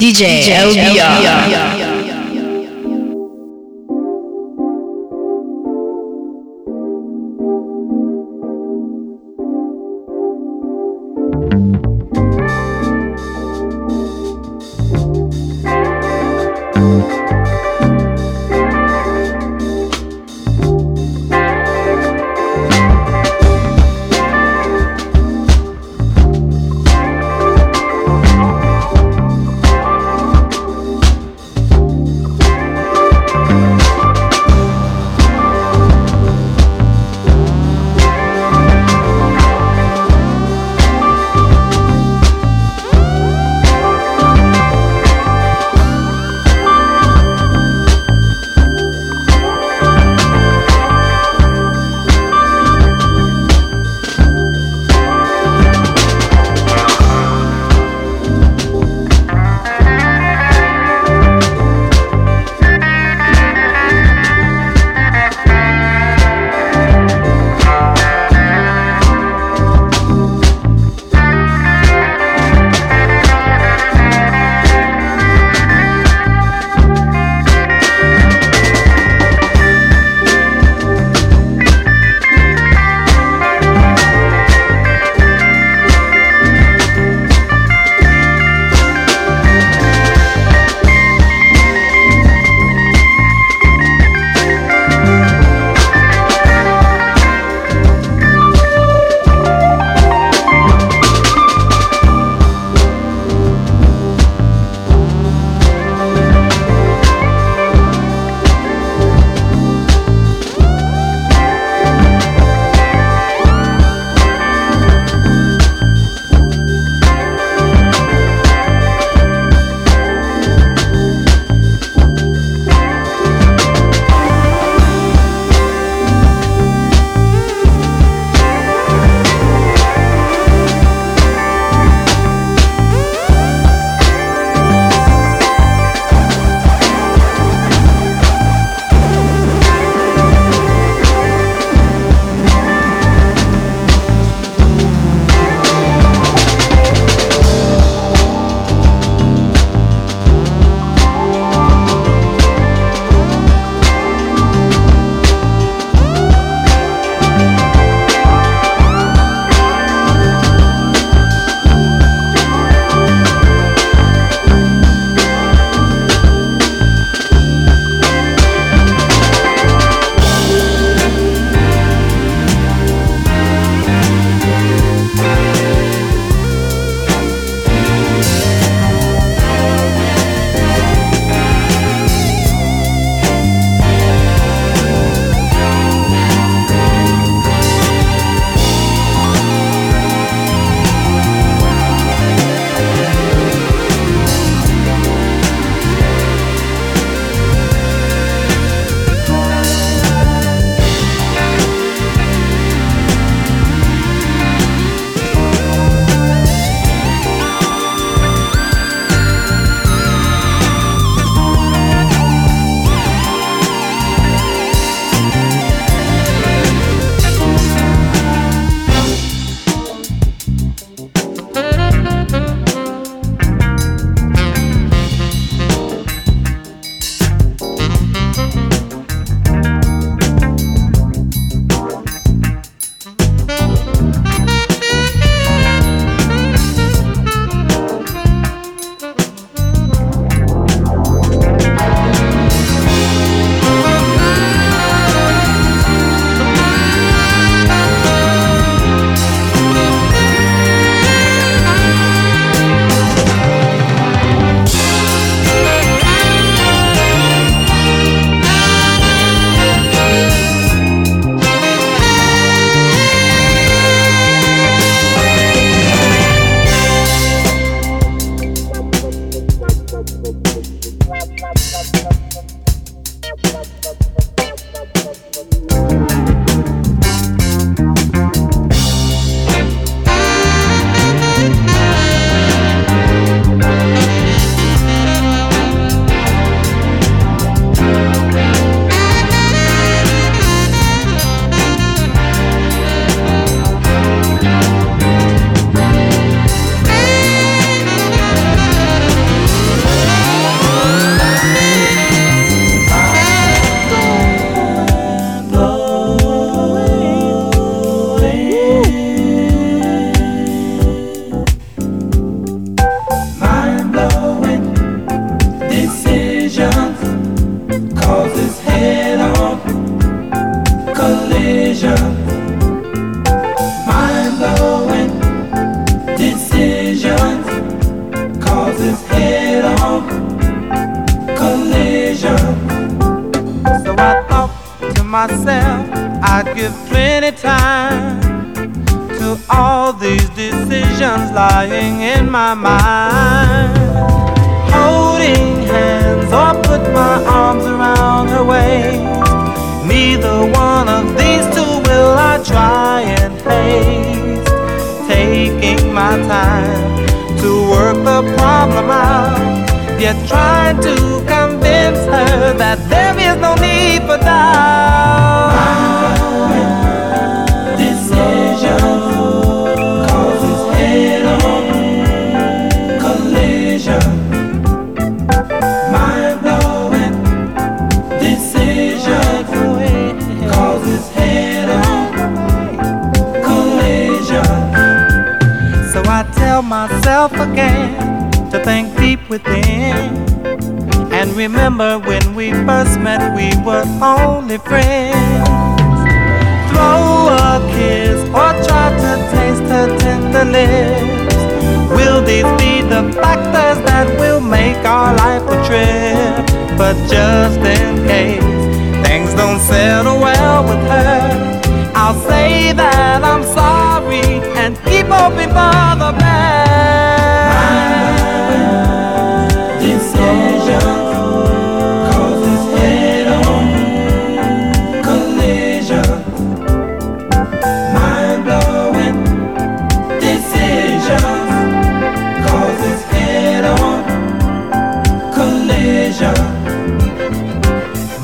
DJ, LBR.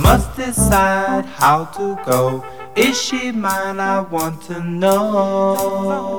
must decide how to go. Is she mine? I want to know.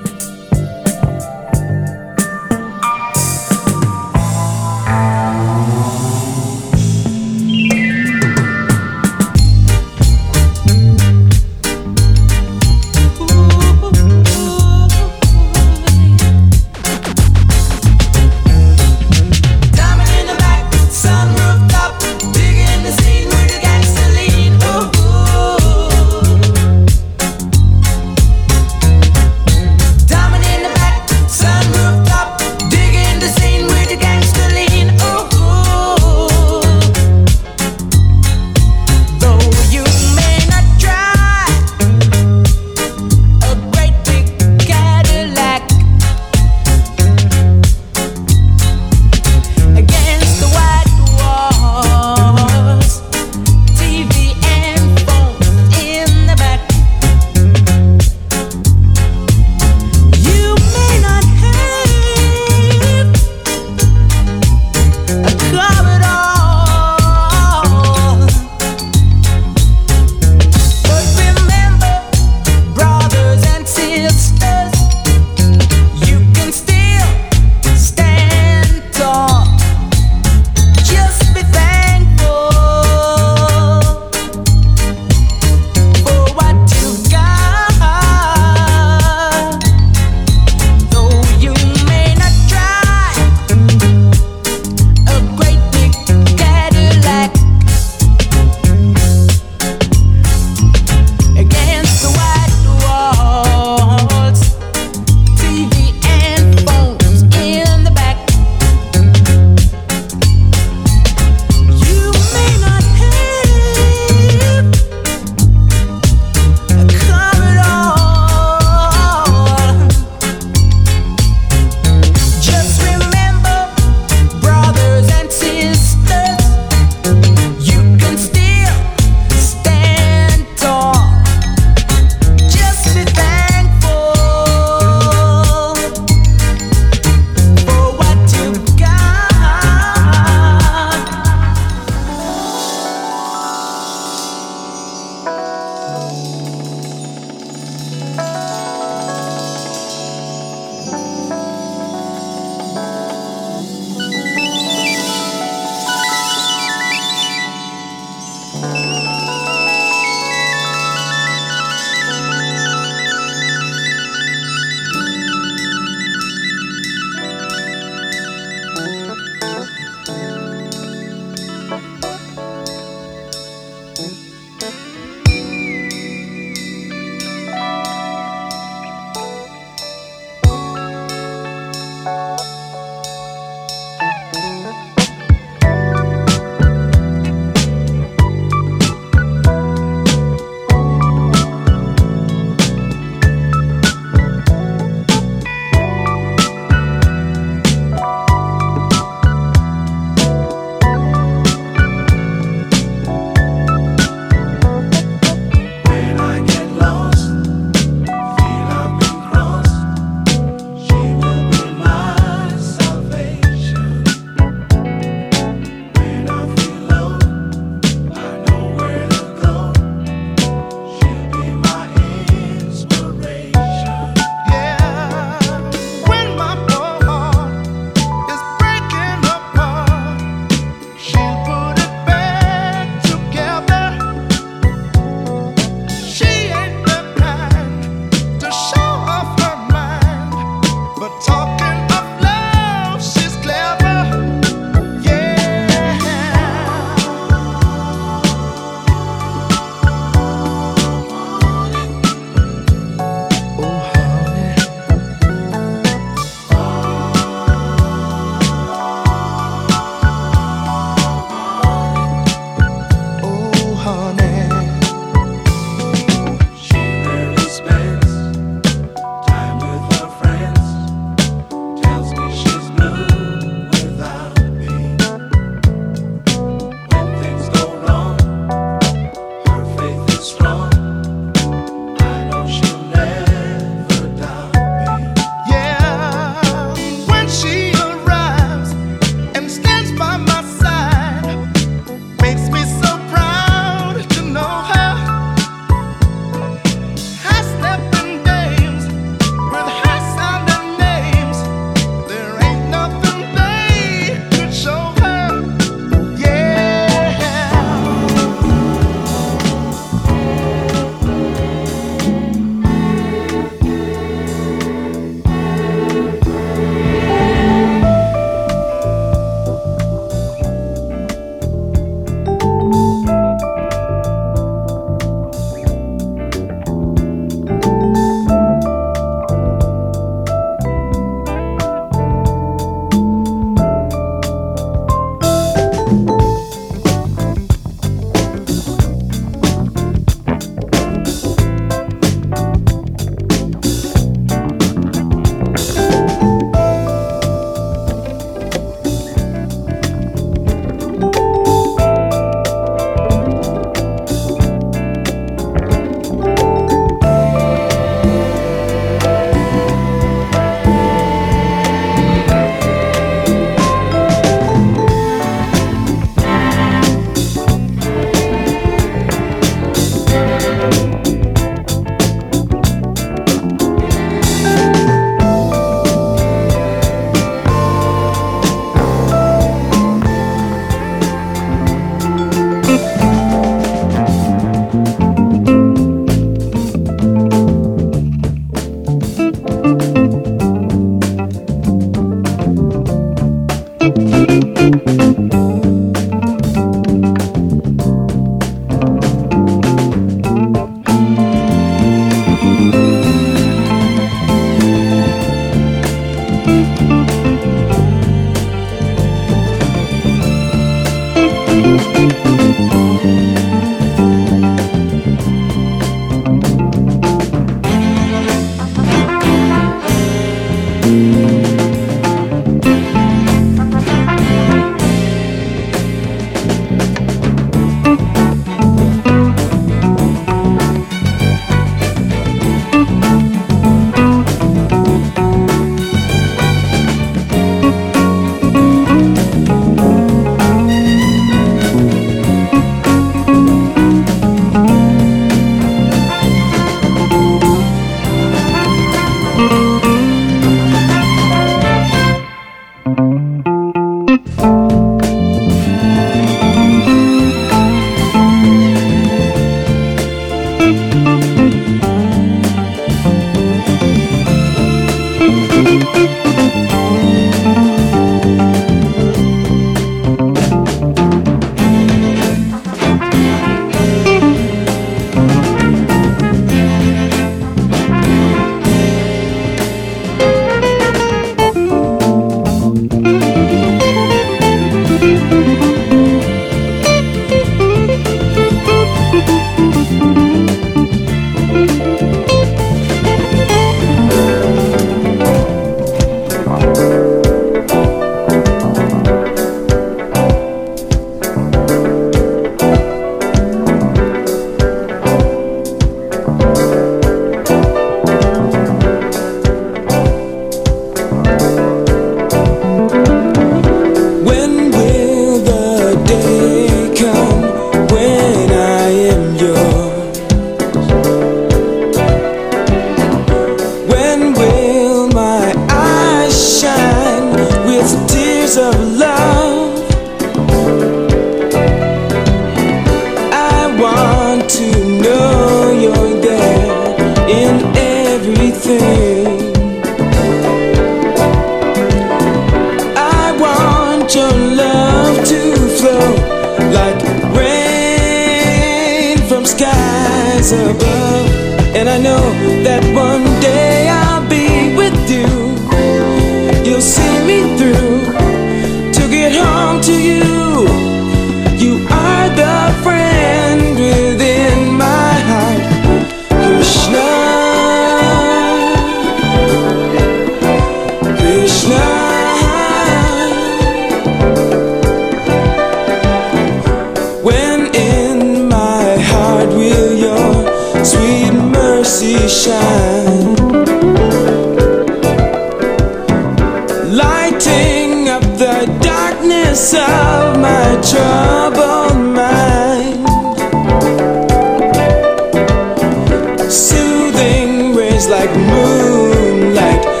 like moonlight.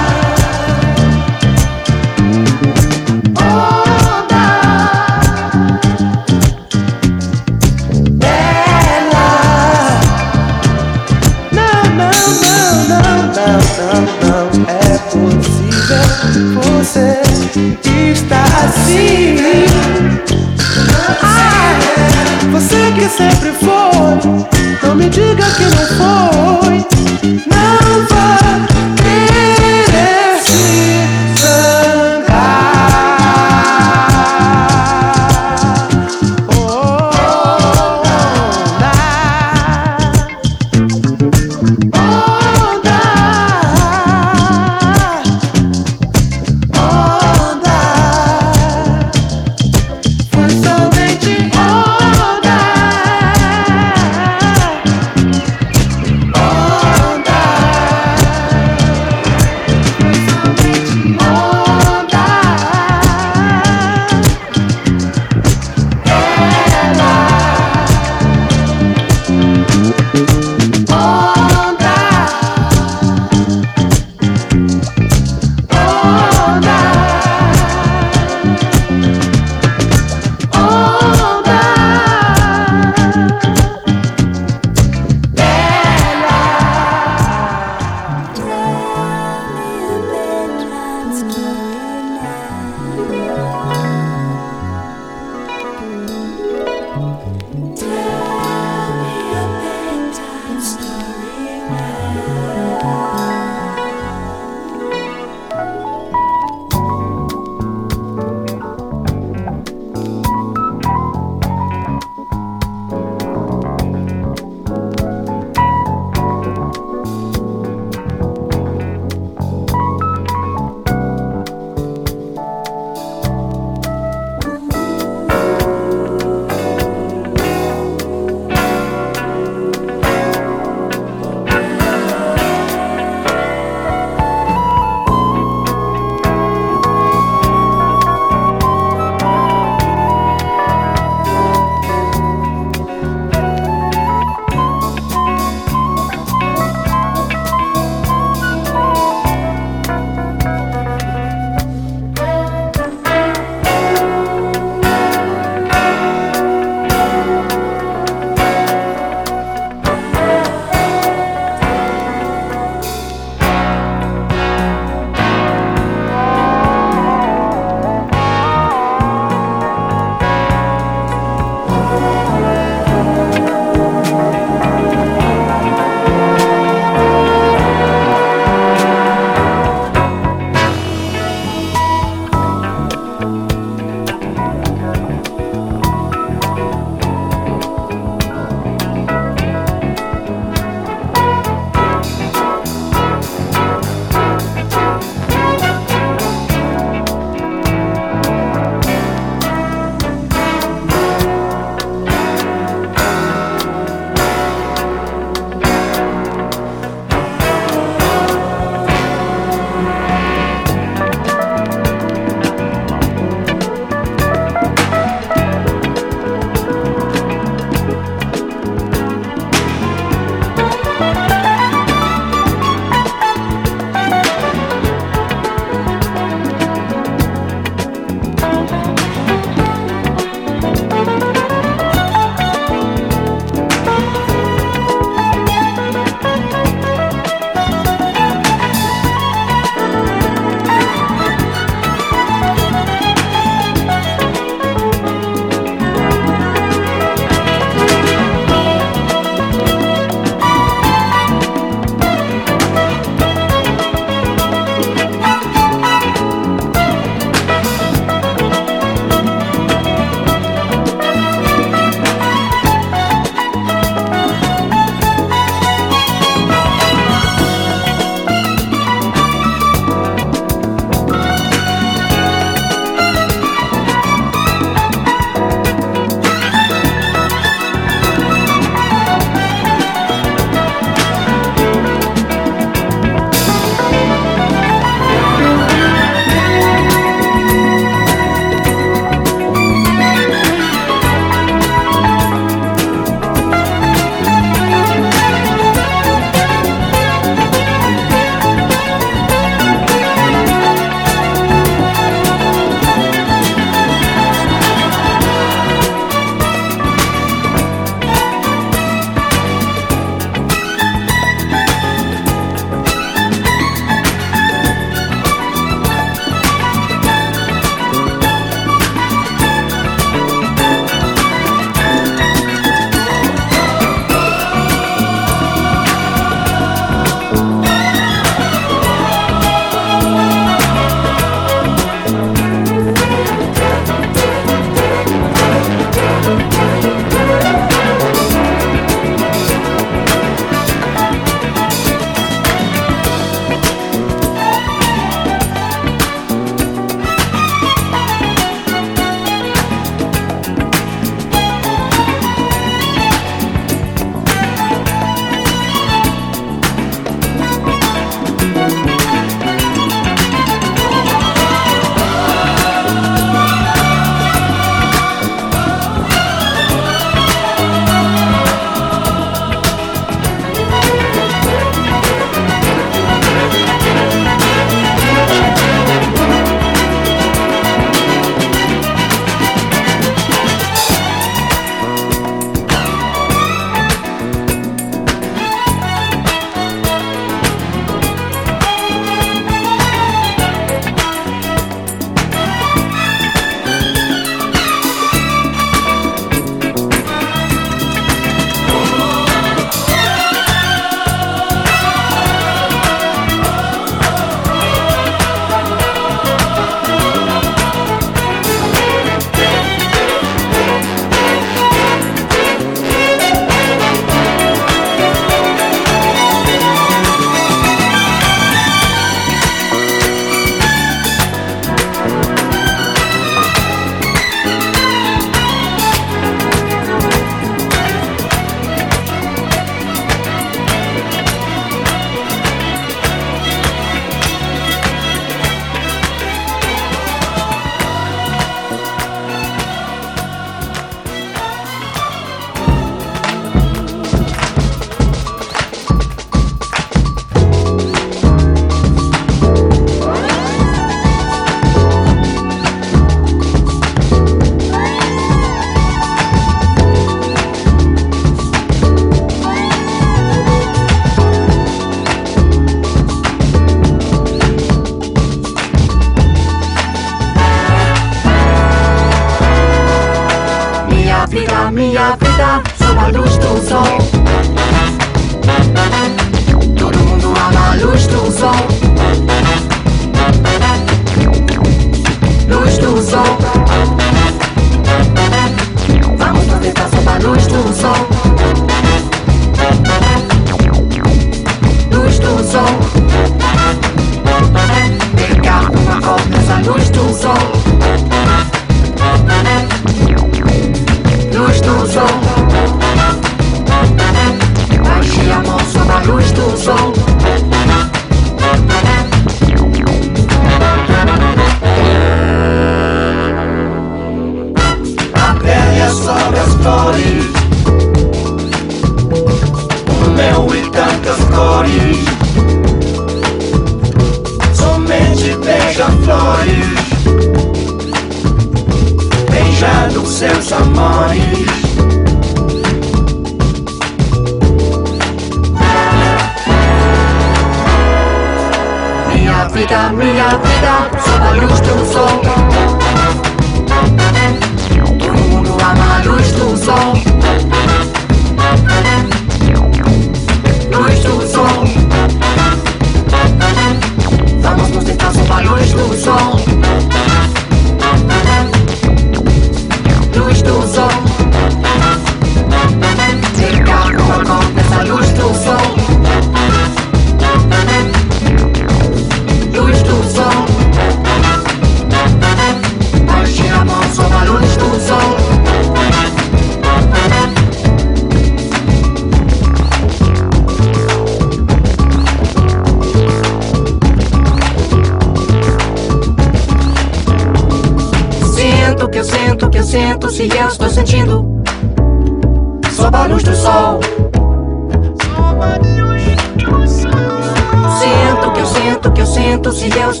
сидел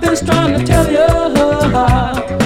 something's trying to tell you.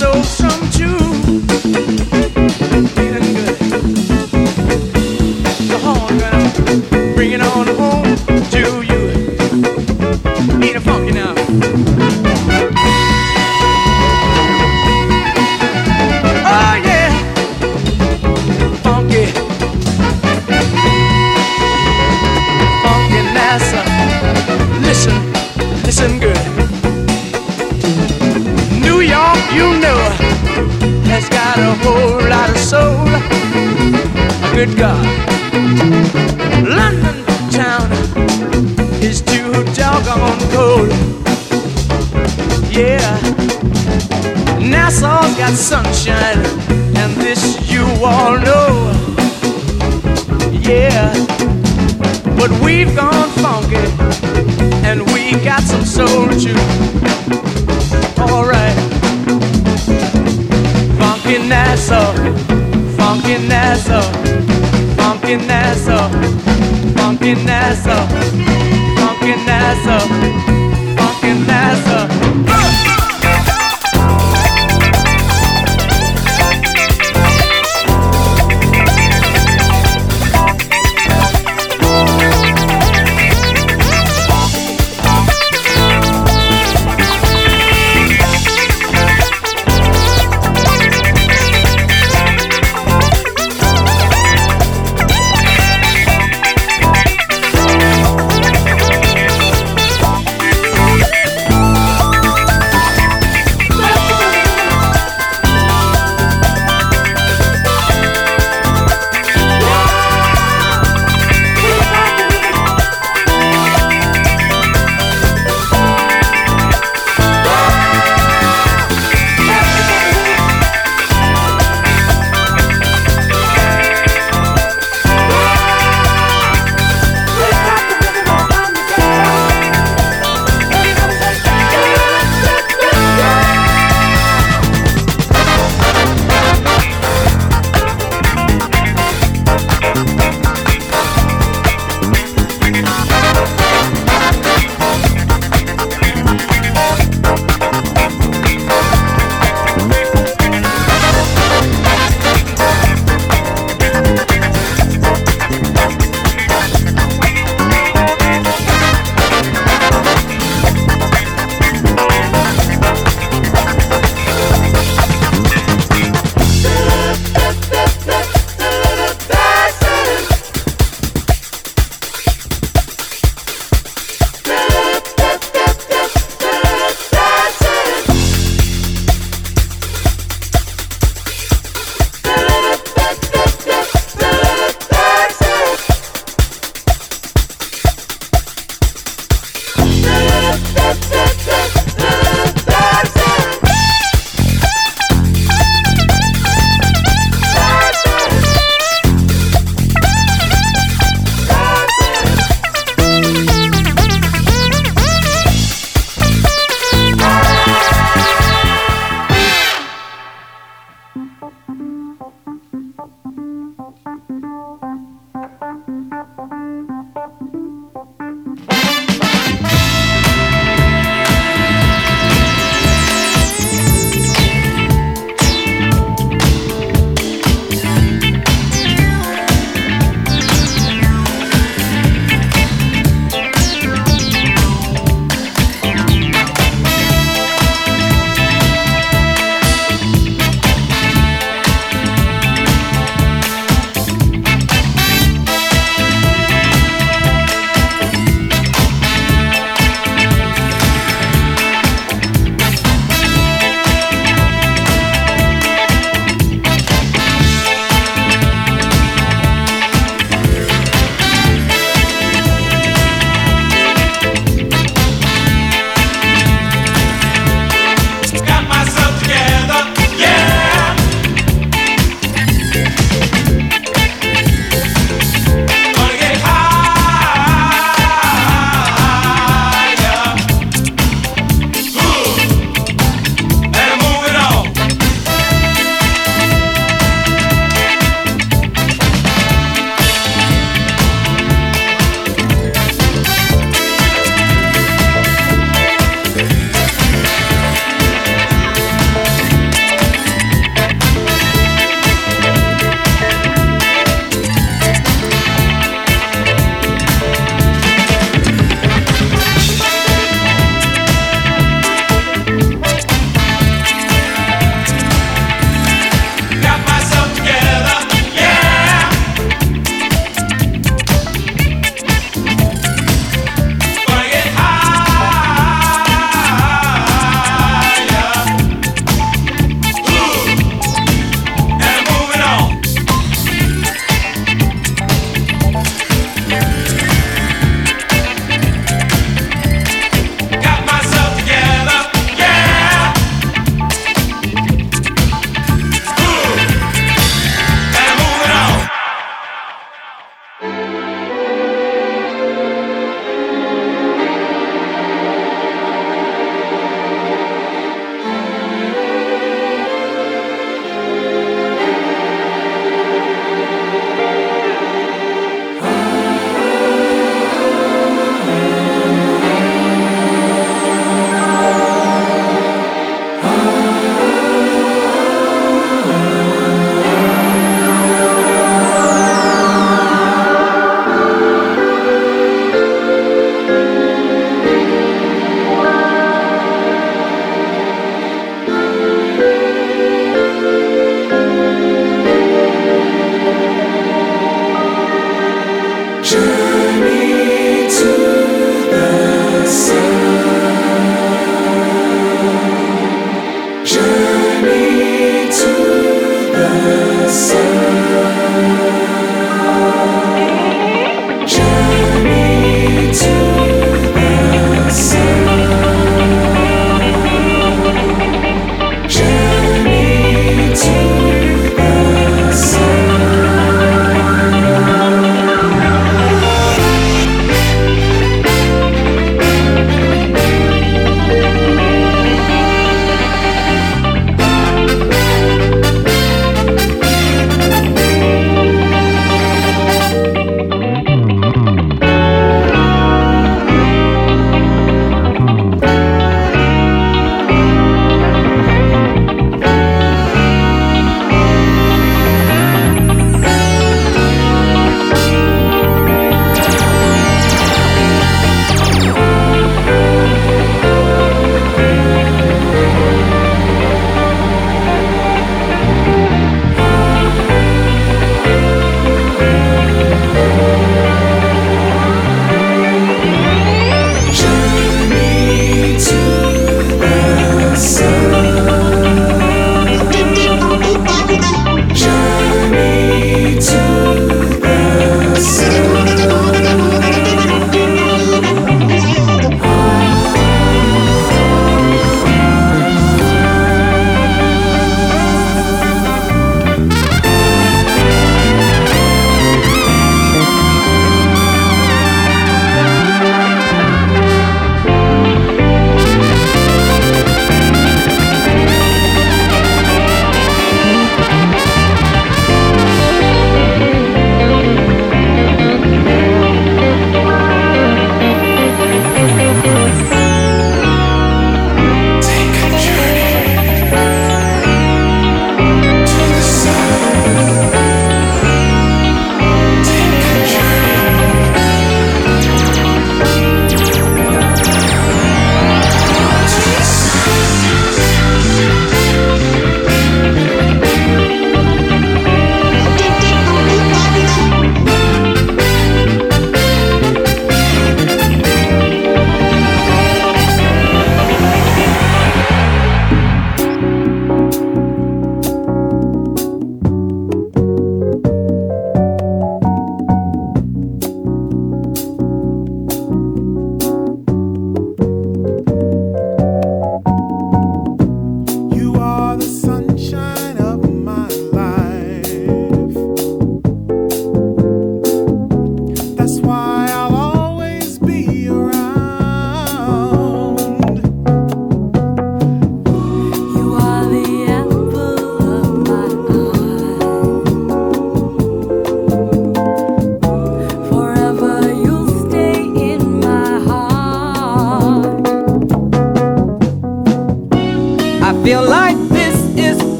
Give that soul